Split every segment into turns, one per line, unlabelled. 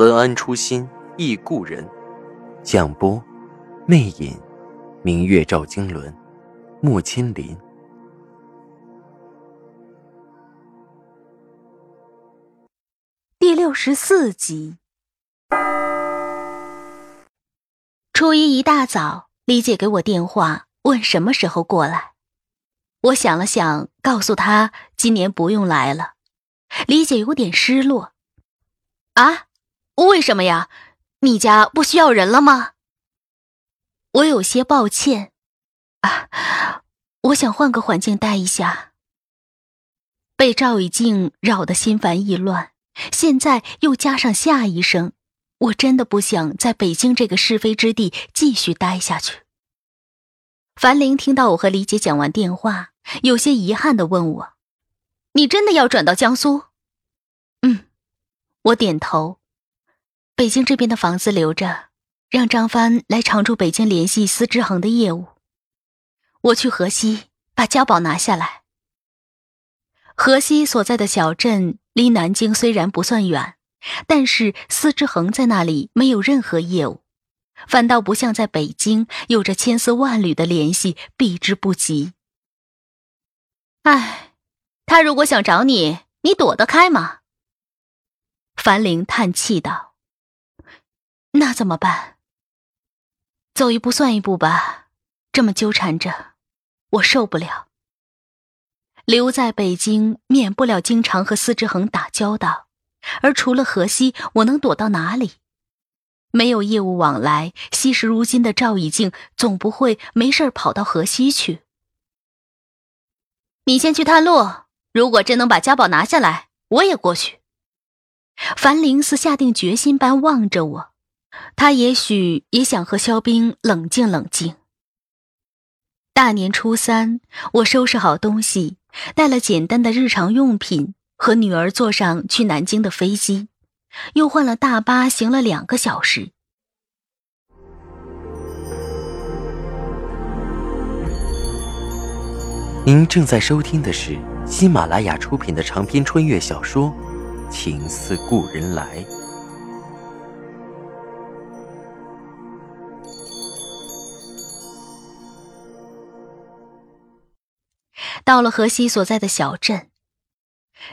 文安初心忆故人，蒋波，魅影，明月照经纶，木千林。
第六十四集。初一一大早，李姐给我电话，问什么时候过来。我想了想，告诉她今年不用来了。李姐有点失落。啊？为什么呀？你家不需要人了吗？我有些抱歉，啊，我想换个环境待一下。被赵以静扰得心烦意乱，现在又加上夏医生，我真的不想在北京这个是非之地继续待下去。樊玲听到我和李姐讲完电话，有些遗憾的问我：“你真的要转到江苏？”嗯，我点头。北京这边的房子留着，让张帆来常驻北京联系司之恒的业务。我去河西把家宝拿下来。河西所在的小镇离南京虽然不算远，但是司之恒在那里没有任何业务，反倒不像在北京有着千丝万缕的联系，避之不及。唉，他如果想找你，你躲得开吗？樊玲叹气道。那怎么办？走一步算一步吧，这么纠缠着，我受不了。留在北京，免不了经常和司之恒打交道，而除了河西，我能躲到哪里？没有业务往来，惜时如金的赵以静总不会没事跑到河西去。你先去探路，如果真能把家宝拿下来，我也过去。樊玲似下定决心般望着我。他也许也想和肖冰冷静冷静。大年初三，我收拾好东西，带了简单的日常用品，和女儿坐上去南京的飞机，又换了大巴，行了两个小时。
您正在收听的是喜马拉雅出品的长篇穿越小说《情似故人来》。
到了河西所在的小镇，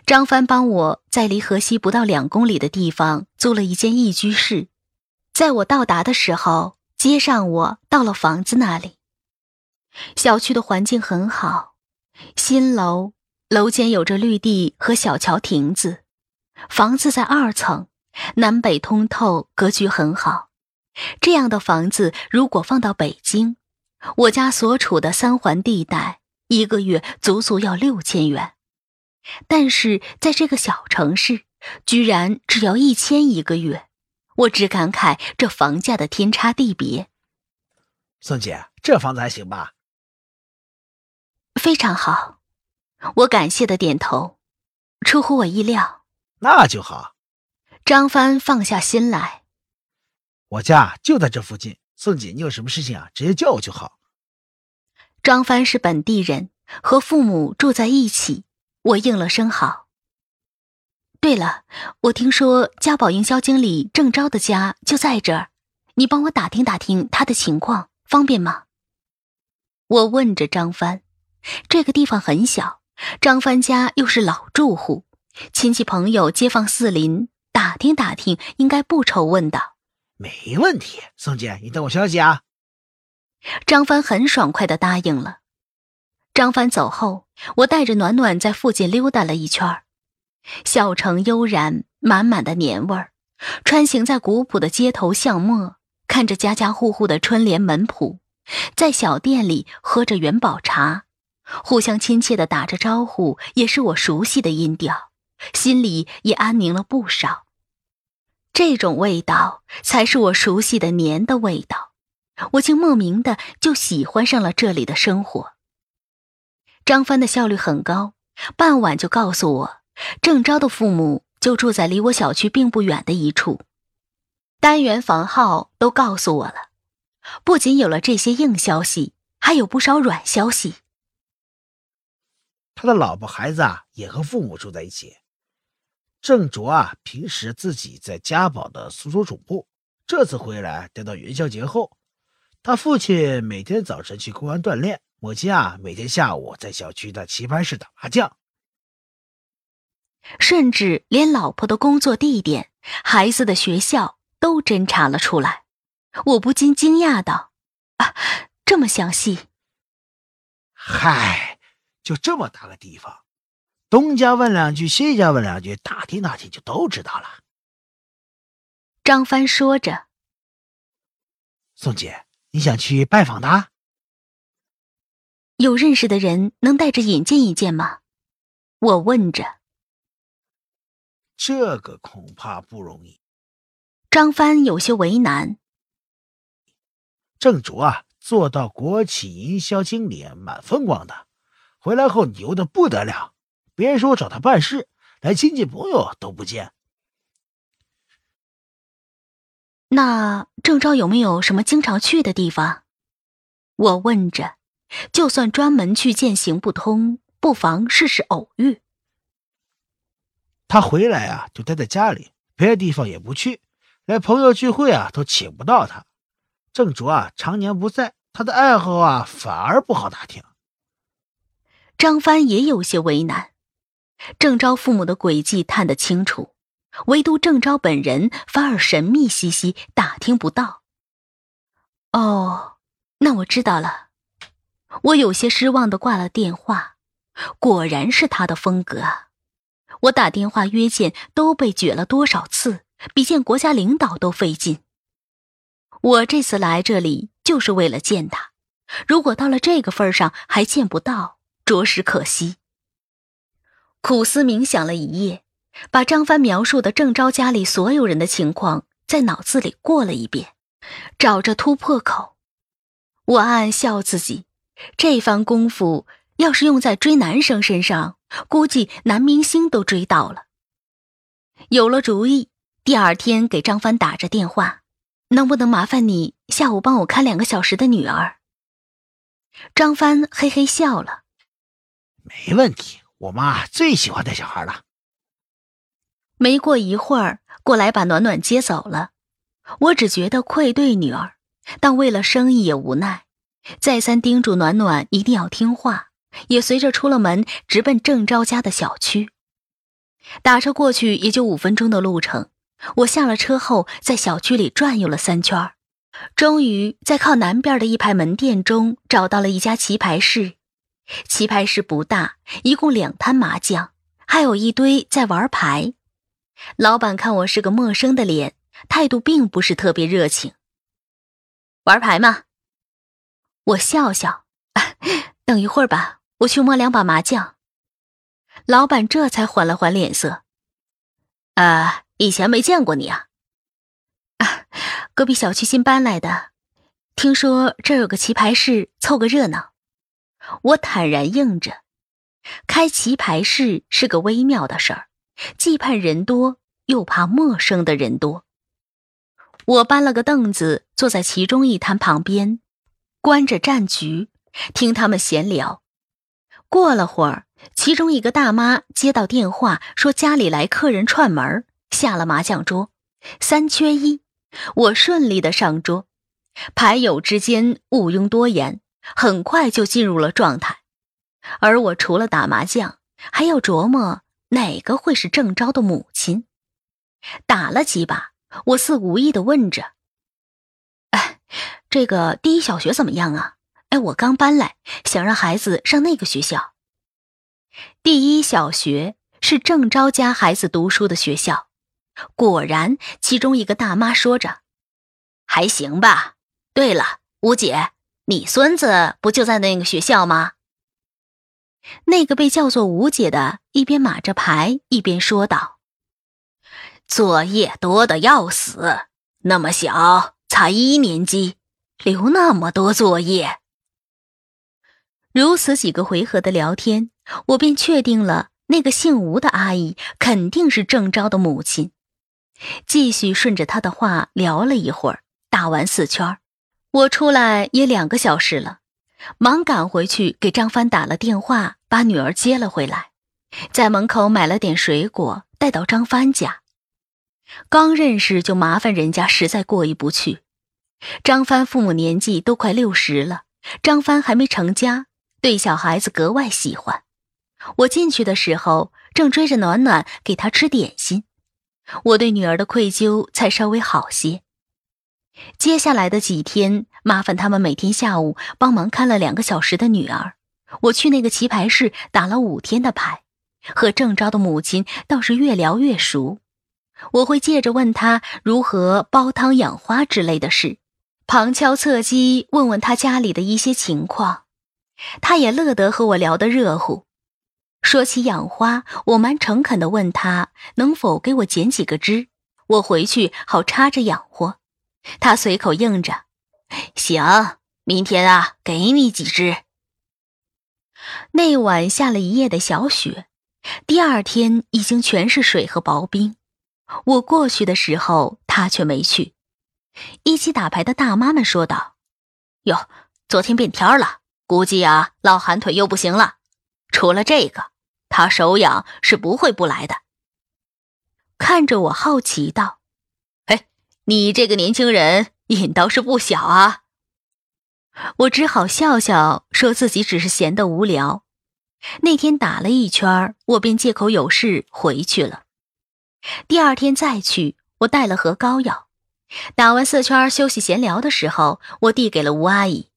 张帆帮我在离河西不到两公里的地方租了一间一居室。在我到达的时候，接上我到了房子那里。小区的环境很好，新楼楼间有着绿地和小桥亭子，房子在二层，南北通透，格局很好。这样的房子如果放到北京，我家所处的三环地带。一个月足足要六千元，但是在这个小城市，居然只要一千一个月，我只感慨这房价的天差地别。
宋姐，这房子还行吧？
非常好，我感谢的点头，出乎我意料。
那就好。
张帆放下心来，
我家就在这附近。宋姐，你有什么事情啊？直接叫我就好。
张帆是本地人，和父母住在一起。我应了声好。对了，我听说家宝营销经理郑昭的家就在这儿，你帮我打听打听他的情况，方便吗？我问着张帆。这个地方很小，张帆家又是老住户，亲戚朋友、街坊四邻打听打听，应该不愁问的。
没问题，宋姐，你等我消息啊。
张帆很爽快的答应了。张帆走后，我带着暖暖在附近溜达了一圈小城悠然，满满的年味儿。穿行在古朴的街头巷陌，看着家家户户的春联门谱，在小店里喝着元宝茶，互相亲切的打着招呼，也是我熟悉的音调，心里也安宁了不少。这种味道才是我熟悉的年的味道，我竟莫名的就喜欢上了这里的生活。张帆的效率很高，傍晚就告诉我，郑昭的父母就住在离我小区并不远的一处，单元房号都告诉我了。不仅有了这些硬消息，还有不少软消息。
他的老婆孩子啊，也和父母住在一起。郑卓啊，平时自己在家宝的苏州总部，这次回来待到元宵节后，他父亲每天早晨去公园锻炼，母亲啊每天下午在小区的棋牌室打麻将，
甚至连老婆的工作地点、孩子的学校都侦查了出来。我不禁惊讶道：“啊，这么详细？”
嗨，就这么大个地方。东家问两句，西家问两句，打听打听就都知道了。
张帆说着：“
宋姐，你想去拜访他？
有认识的人能带着引荐一见吗？”我问着。
这个恐怕不容易。
张帆有些为难。
郑卓啊，做到国企营销经理，蛮风光的，回来后牛的不得了。别说找他办事，连亲戚朋友都不见。
那郑昭有没有什么经常去的地方？我问着。就算专门去见行不通，不妨试试偶遇。
他回来啊，就待在家里，别的地方也不去，连朋友聚会啊都请不到他。郑卓啊，常年不在，他的爱好啊反而不好打听。
张帆也有些为难。郑昭父母的诡计探得清楚，唯独郑昭本人反而神秘兮兮，打听不到。哦，那我知道了。我有些失望的挂了电话。果然是他的风格。我打电话约见都被撅了多少次，比见国家领导都费劲。我这次来这里就是为了见他，如果到了这个份上还见不到，着实可惜。苦思冥想了一夜，把张帆描述的郑昭家里所有人的情况在脑子里过了一遍，找着突破口。我暗暗笑自己，这番功夫要是用在追男生身上，估计男明星都追到了。有了主意，第二天给张帆打着电话，能不能麻烦你下午帮我看两个小时的女儿？张帆嘿嘿笑了，
没问题。我妈最喜欢带小孩了。
没过一会儿，过来把暖暖接走了。我只觉得愧对女儿，但为了生意也无奈，再三叮嘱暖暖一定要听话，也随着出了门，直奔郑昭家的小区。打车过去也就五分钟的路程。我下了车后，在小区里转悠了三圈，终于在靠南边的一排门店中找到了一家棋牌室。棋牌室不大，一共两摊麻将，还有一堆在玩牌。老板看我是个陌生的脸，态度并不是特别热情。玩牌吗？我笑笑，等一会儿吧，我去摸两把麻将。老板这才缓了缓脸色。啊，以前没见过你啊。啊，隔壁小区新搬来的，听说这儿有个棋牌室，凑个热闹。我坦然应着，开棋牌室是个微妙的事儿，既盼人多，又怕陌生的人多。我搬了个凳子，坐在其中一摊旁边，观着战局，听他们闲聊。过了会儿，其中一个大妈接到电话，说家里来客人串门，下了麻将桌，三缺一。我顺利的上桌，牌友之间毋庸多言。很快就进入了状态，而我除了打麻将，还要琢磨哪个会是郑昭的母亲。打了几把，我似无意的问着：“哎，这个第一小学怎么样啊？哎，我刚搬来，想让孩子上那个学校。第一小学是郑昭家孩子读书的学校。果然，其中一个大妈说着：“还行吧。对了，吴姐。”你孙子不就在那个学校吗？那个被叫做吴姐的，一边码着牌，一边说道：“作业多的要死，那么小，才一年级，留那么多作业。如此几个回合的聊天，我便确定了那个姓吴的阿姨肯定是郑昭的母亲。继续顺着他的话聊了一会儿，打完四圈，我出来也两个小时了，忙赶回去给张帆打了电话，把女儿接了回来，在门口买了点水果带到张帆家。刚认识就麻烦人家，实在过意不去。张帆父母年纪都快六十了，张帆还没成家，对小孩子格外喜欢。我进去的时候，正追着暖暖给他吃点心，我对女儿的愧疚才稍微好些。接下来的几天，麻烦他们每天下午帮忙看了两个小时的女儿。我去那个棋牌室打了五天的牌，和郑昭的母亲倒是越聊越熟。我会借着问他如何煲汤养花之类的事，旁敲侧击问问他家里的一些情况，他也乐得和我聊得热乎。说起养花，我蛮诚恳地问他能否给我剪几个枝，我回去好插着养活。他随口应着：“行，明天啊，给你几只。”那晚下了一夜的小雪，第二天已经全是水和薄冰。我过去的时候，他却没去。一起打牌的大妈们说道：“哟，昨天变天了，估计啊，老寒腿又不行了。除了这个，他手痒是不会不来的。”看着我，好奇道：“哎，你这个年轻人瘾倒是不小啊。”我只好笑笑，说自己只是闲得无聊。那天打了一圈，我便借口有事回去了。第二天再去，我带了盒膏药。打完四圈休息闲聊的时候，我递给了吴阿姨：“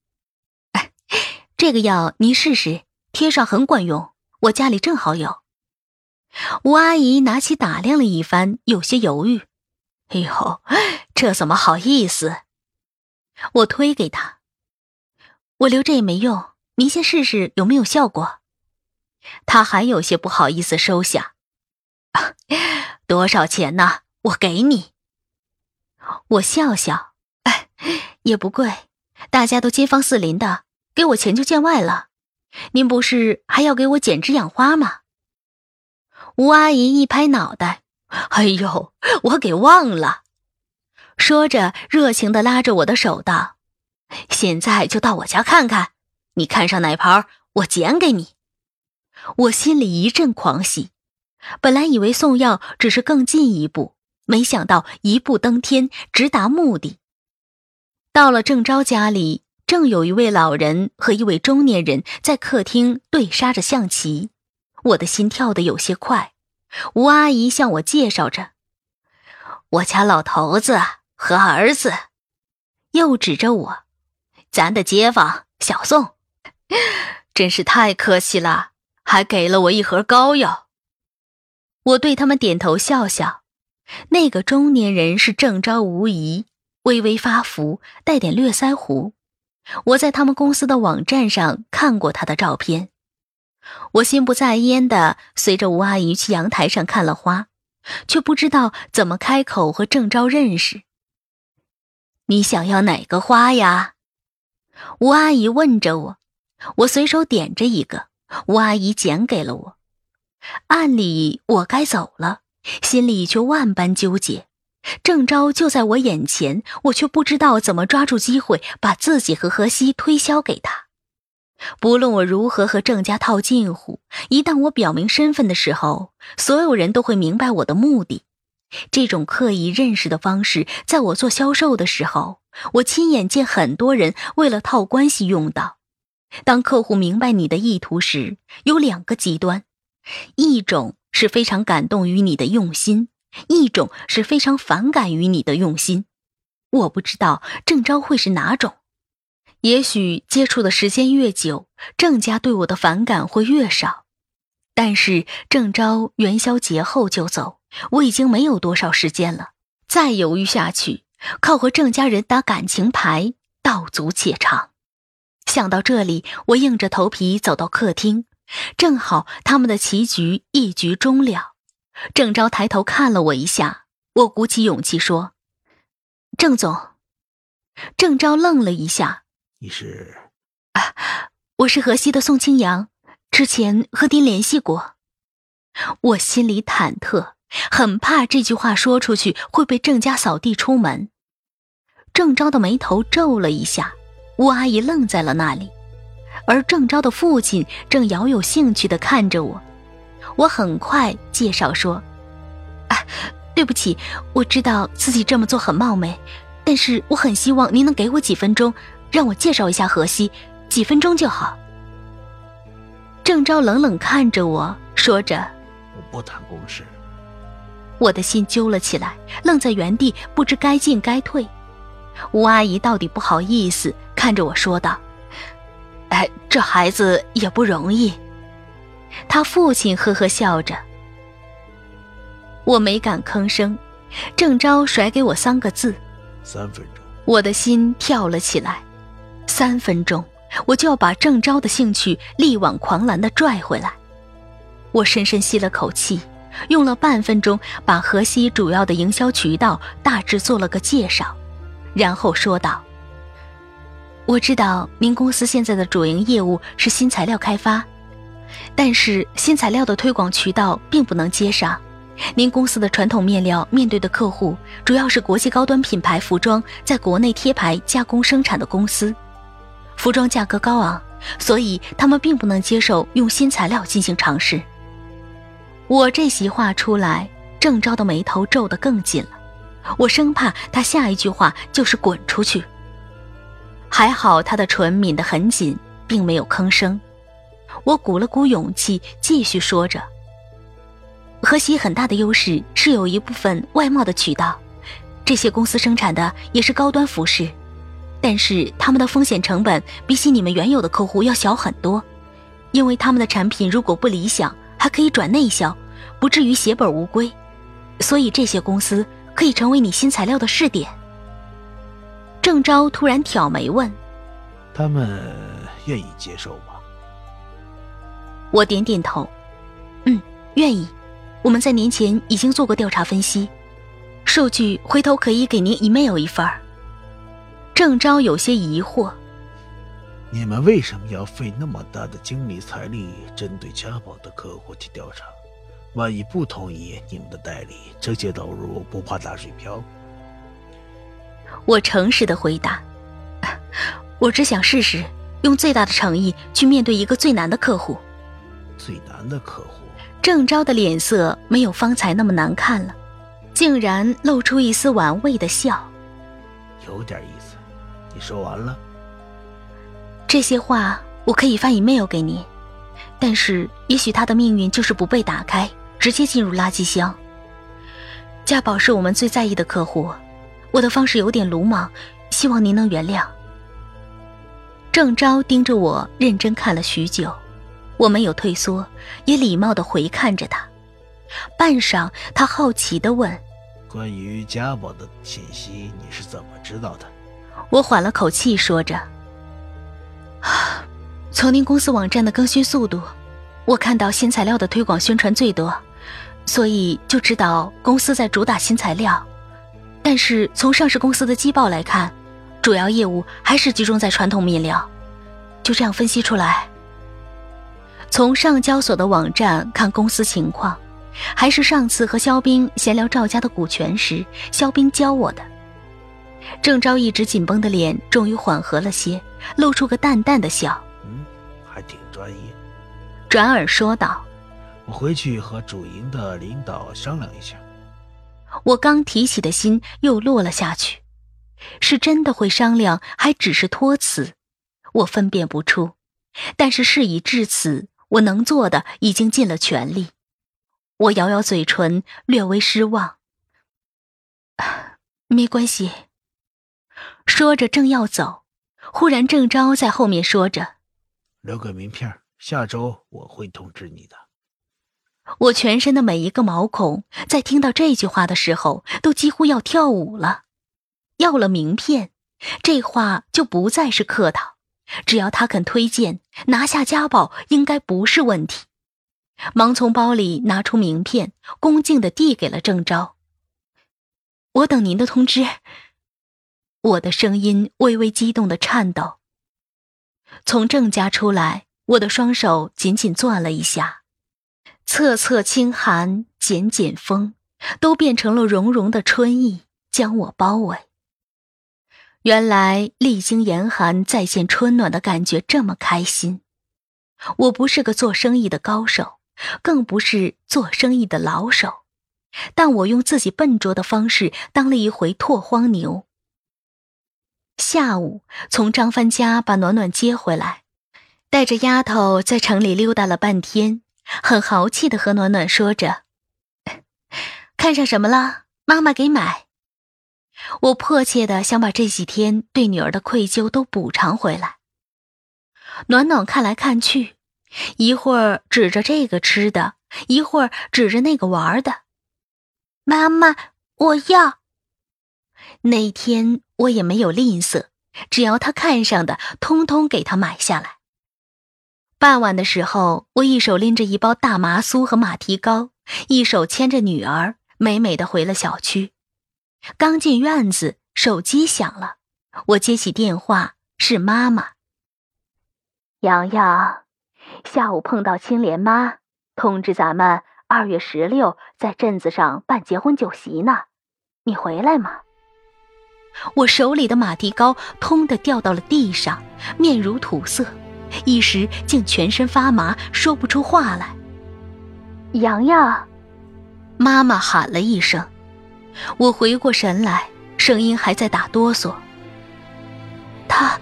这个药您试试，贴上很管用，我家里正好有。”吴阿姨拿起打量了一番，有些犹豫：“哎呦，这怎么好意思？”我推给他：“我留着也没用，您先试试有没有效果。”他还有些不好意思收下。多少钱呢？我给你。我笑笑，哎，也不贵，大家都街坊四邻的，给我钱就见外了。您不是还要给我剪枝养花吗？吴阿姨一拍脑袋，哎呦，我给忘了。说着，热情的拉着我的手道：“现在就到我家看看，你看上哪盆，我捡给你。”我心里一阵狂喜。本来以为送药只是更进一步，没想到一步登天，直达目的。到了郑昭家里，正有一位老人和一位中年人在客厅对杀着象棋，我的心跳得有些快。吴阿姨向我介绍着：“我家老头子和儿子。”又指着我：“咱的街坊小宋，真是太客气了，还给了我一盒膏药。”我对他们点头笑笑，那个中年人是郑昭无疑，微微发福，带点略腮胡。我在他们公司的网站上看过他的照片。我心不在焉的随着吴阿姨去阳台上看了花，却不知道怎么开口和郑昭认识。你想要哪个花呀？吴阿姨问着我，我随手点着一个，吴阿姨捡给了我。按理我该走了，心里却万般纠结。郑昭就在我眼前，我却不知道怎么抓住机会把自己和何西推销给他。不论我如何和郑家套近乎，一旦我表明身份的时候，所有人都会明白我的目的。这种刻意认识的方式，在我做销售的时候，我亲眼见很多人为了套关系用到。当客户明白你的意图时，有两个极端。一种是非常感动于你的用心，一种是非常反感于你的用心。我不知道郑昭会是哪种。也许接触的时间越久，郑家对我的反感会越少。但是郑昭元宵节后就走，我已经没有多少时间了。再犹豫下去，靠和郑家人打感情牌，道阻且长。想到这里，我硬着头皮走到客厅。正好他们的棋局一局终了，郑昭抬头看了我一下，我鼓起勇气说：“郑总。”郑昭愣了一下：“
你是？
啊，我是河西的宋清扬，之前和您联系过。”我心里忐忑，很怕这句话说出去会被郑家扫地出门。郑昭的眉头皱了一下，吴阿姨愣在了那里，而郑昭的父亲正饶有兴趣的看着我。我很快介绍说：“啊，对不起，我知道自己这么做很冒昧，但是我很希望您能给我几分钟，让我介绍一下河西，几分钟就好。”郑昭冷冷看着我说着：“
我不谈公事。”
我的心揪了起来，愣在原地，不知该进该退。吴阿姨到底不好意思看着我说道：“哎，这孩子也不容易。”他父亲呵呵笑着，我没敢吭声。郑昭甩给我三个字：“
三分钟。”
我的心跳了起来。三分钟，我就要把郑昭的兴趣力挽狂澜的拽回来。我深深吸了口气，用了半分钟把河西主要的营销渠道大致做了个介绍，然后说道：“我知道您公司现在的主营业务是新材料开发。”但是新材料的推广渠道并不能接上，您公司的传统面料面对的客户主要是国际高端品牌服装在国内贴牌加工生产的公司，服装价格高昂，所以他们并不能接受用新材料进行尝试。我这席话出来，郑昭的眉头皱得更紧了，我生怕他下一句话就是滚出去。还好他的唇抿得很紧，并没有吭声。我鼓了鼓勇气，继续说着：“河西很大的优势是有一部分外贸的渠道，这些公司生产的也是高端服饰，但是他们的风险成本比起你们原有的客户要小很多，因为他们的产品如果不理想，还可以转内销，不至于血本无归，所以这些公司可以成为你新材料的试点。”郑昭突然挑眉问：“
他们愿意接受吗？”
我点点头，嗯，愿意。我们在年前已经做过调查分析，数据回头可以给您 email 一份儿。郑昭有些疑惑：
你们为什么要费那么大的精力财力针对家宝的客户去调查？万一不同意，你们的代理直接投入，不怕打水漂？
我诚实的回答：我只想试试，用最大的诚意去面对一个最难的客户。
最难的客户，
郑昭的脸色没有方才那么难看了，竟然露出一丝玩味的笑。
有点意说完了？
这些话我可以发 email 给你，但是也许他的命运就是不被打开，直接进入垃圾箱。家宝是我们最在意的客户，我的方式有点鲁莽，希望您能原谅。郑昭盯着我，认真看了许久。我没有退缩，也礼貌的回看着他。半晌，他好奇的问：“
关于家宝的信息，你是怎么知道的？”
我缓了口气，说着：“从您公司网站的更新速度，我看到新材料的推广宣传最多，所以就知道公司在主打新材料。但是从上市公司的季报来看，主要业务还是集中在传统面料。就这样分析出来。”从上交所的网站看公司情况，还是上次和肖冰闲聊赵家的股权时，肖冰教我的。郑昭一直紧绷的脸终于缓和了些，露出个淡淡的笑。
嗯，还挺专业。
转而说道：“
我回去和主营的领导商量一下。”
我刚提起的心又落了下去，是真的会商量，还只是托辞？我分辨不出。但是事已至此。我能做的已经尽了全力，我咬咬嘴唇，略微失望。没关系。说着正要走，忽然郑昭在后面说着：“
留个名片，下周我会通知你的。”
我全身的每一个毛孔在听到这句话的时候都几乎要跳舞了。要了名片，这话就不再是客套。只要他肯推荐拿下家宝，应该不是问题。忙从包里拿出名片，恭敬地递给了郑昭。我等您的通知。我的声音微微激动的颤抖。从郑家出来，我的双手紧紧攥了一下，侧侧清寒，剪剪风，都变成了融融的春意，将我包围。原来历经严寒再现春暖的感觉这么开心。我不是个做生意的高手，更不是做生意的老手，但我用自己笨拙的方式当了一回拓荒牛。下午从张帆家把暖暖接回来，带着丫头在城里溜达了半天，很豪气的和暖暖说着：“ 看上什么了？妈妈给买。”我迫切的想把这几天对女儿的愧疚都补偿回来。暖暖看来看去，一会儿指着这个吃的，一会儿指着那个玩的。妈妈，我要。那天我也没有吝啬，只要他看上的，通通给他买下来。傍晚的时候，我一手拎着一包大麻酥和马蹄糕，一手牵着女儿，美美的回了小区。刚进院子，手机响了，我接起电话，是妈妈。洋洋，下午碰到青莲妈，通知咱们二月十六在镇子上办结婚酒席呢，你回来吗？我手里的马蹄糕通的掉到了地上，面如土色，一时竟全身发麻，说不出话来。洋洋，妈妈喊了一声，我回过神来，声音还在打哆嗦。他，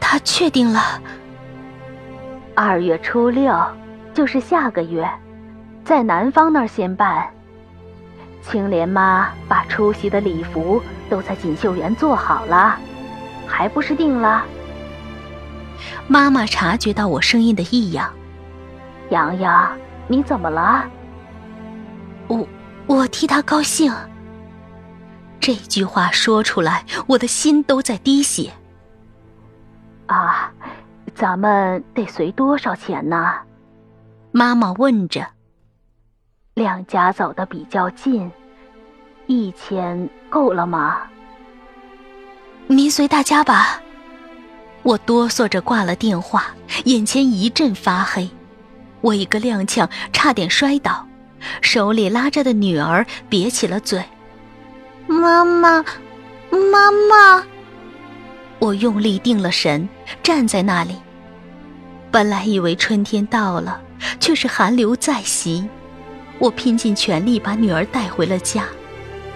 他确定了。二月初六，就是下个月，在南方那儿先办。青莲妈把出席的礼服都在锦绣园做好了，还不是定了？妈妈察觉到我声音的异样，洋洋，你怎么了？我我替他高兴。这句话说出来，我的心都在滴血。啊。咱们得随多少钱呢？妈妈问着。两家走的比较近，一千够了吗？您随大家吧。我哆嗦着挂了电话，眼前一阵发黑，我一个踉跄，差点摔倒，手里拉着的女儿瘪起了嘴。妈妈，妈妈。我用力定了神，站在那里。本来以为春天到了，却是寒流再袭。我拼尽全力把女儿带回了家，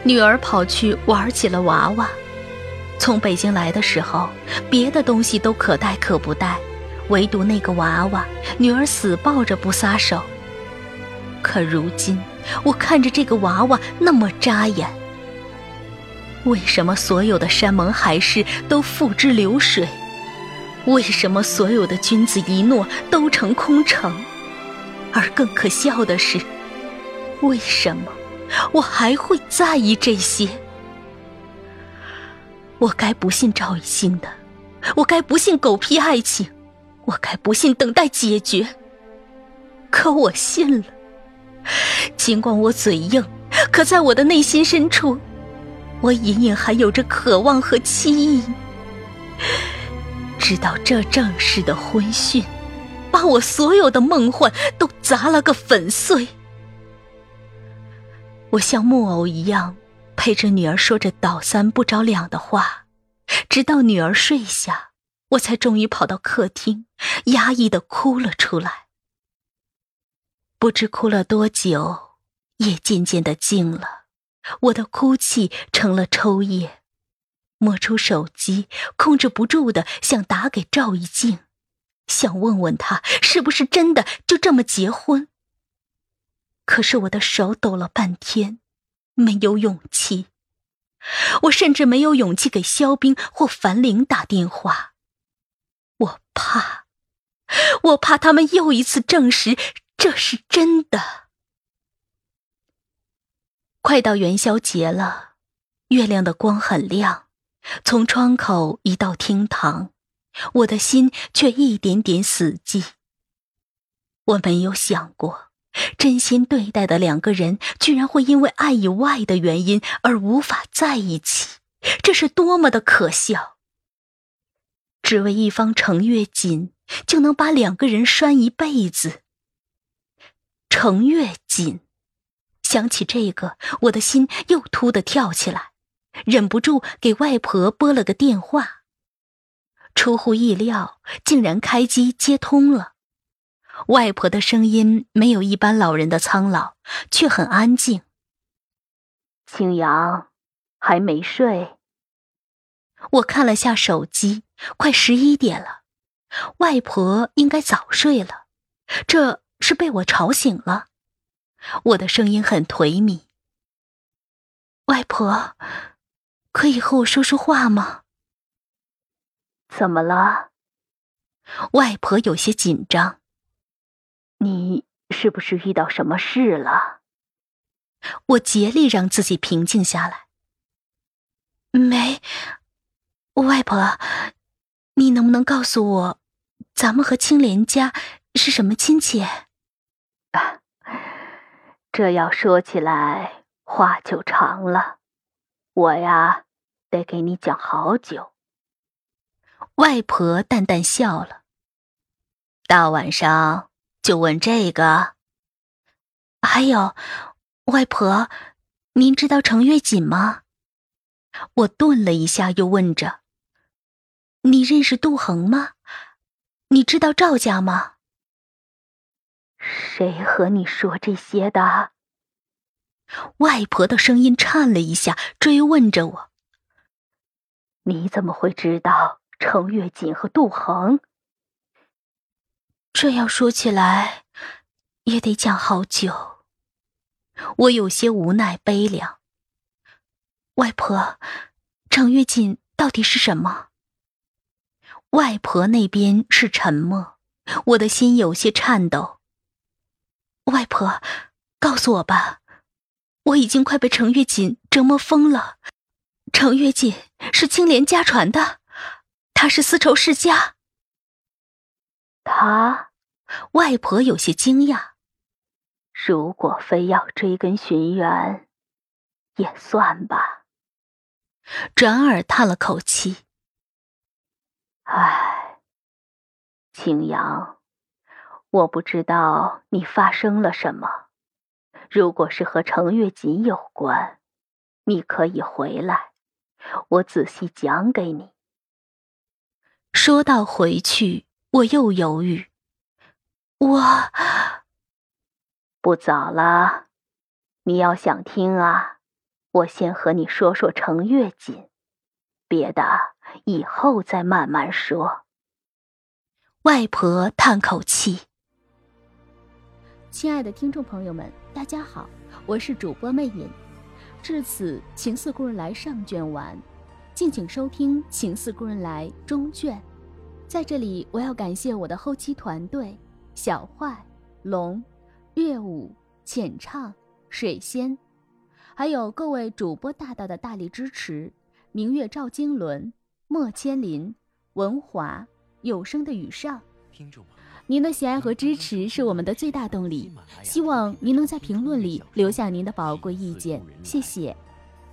女儿跑去玩起了娃娃。从北京来的时候，别的东西都可带可不带，唯独那个娃娃，女儿死抱着不撒手。可如今，我看着这个娃娃那么扎眼。为什么所有的山盟海誓都付之流水？为什么所有的君子一诺都成空城？而更可笑的是，为什么我还会在意这些？我该不信赵以新的，我该不信狗屁爱情，我该不信等待解决。可我信了，尽管我嘴硬，可在我的内心深处。我隐隐还有着渴望和期意，直到这正式的婚讯，把我所有的梦幻都砸了个粉碎。我像木偶一样陪着女儿说着倒三不着两的话，直到女儿睡下，我才终于跑到客厅，压抑的哭了出来。不知哭了多久，也渐渐的静了。我的哭泣成了抽噎，摸出手机，控制不住的想打给赵一静，想问问他是不是真的就这么结婚。可是我的手抖了半天，没有勇气。我甚至没有勇气给肖冰或樊玲打电话，我怕，我怕他们又一次证实这是真的。快到元宵节了，月亮的光很亮，从窗口移到厅堂，我的心却一点点死寂。我没有想过，真心对待的两个人，居然会因为爱以外的原因而无法在一起，这是多么的可笑！只为一方程月锦，就能把两个人拴一辈子。程月锦，想起这个，我的心又突的跳起来，忍不住给外婆拨了个电话。出乎意料，竟然开机接通了。外婆的声音没有一般老人的苍老，却很安静。青阳，还没睡？我看了下手机，快十一点了，外婆应该早睡了，这是被我吵醒了。我的声音很颓靡。外婆，可以和我说说话吗？怎么了？外婆有些紧张。你是不是遇到什么事了？我竭力让自己平静下来。没，外婆，你能不能告诉我，咱们和青莲家是什么亲戚？啊，这要说起来话就长了，我呀得给你讲好久。外婆淡淡笑了。大晚上。就问这个，还有，外婆，您知道程月锦吗？我顿了一下，又问着：“你认识杜恒吗？你知道赵家吗？”谁和你说这些的？外婆的声音颤了一下，追问着我：“你怎么会知道程月锦和杜恒？”这要说起来，也得讲好久。我有些无奈悲凉。外婆，程月锦到底是什么？外婆那边是沉默，我的心有些颤抖。外婆，告诉我吧，我已经快被程月锦折磨疯了。程月锦是青莲家传的，他是丝绸世家。他，外婆有些惊讶。如果非要追根寻源，也算吧。转而叹了口气：“唉，青阳，我不知道你发生了什么。如果是和程月锦有关，你可以回来，我仔细讲给你。”说到回去。我又犹豫，我不早了。你要想听啊，我先和你说说程月锦，别的以后再慢慢说。外婆叹口气：“
亲爱的听众朋友们，大家好，我是主播魅影。至此，《情似故人来》上卷完，敬请收听《情似故人来》中卷。”在这里，我要感谢我的后期团队：小坏、龙、乐舞、浅唱、水仙，还有各位主播大大的大力支持。明月照经纶、莫千林、文华、有声的雨上，听众您的喜爱和支持是我们的最大动力。希望您能在评论里留下您的宝贵意见，谢谢。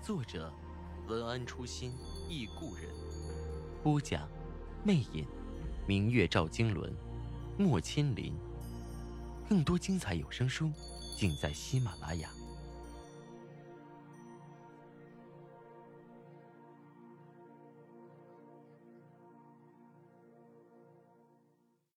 作者：文安初心忆故人，播讲：魅影。明月照经纶，莫千林。更多精彩有声书，尽在喜马拉雅。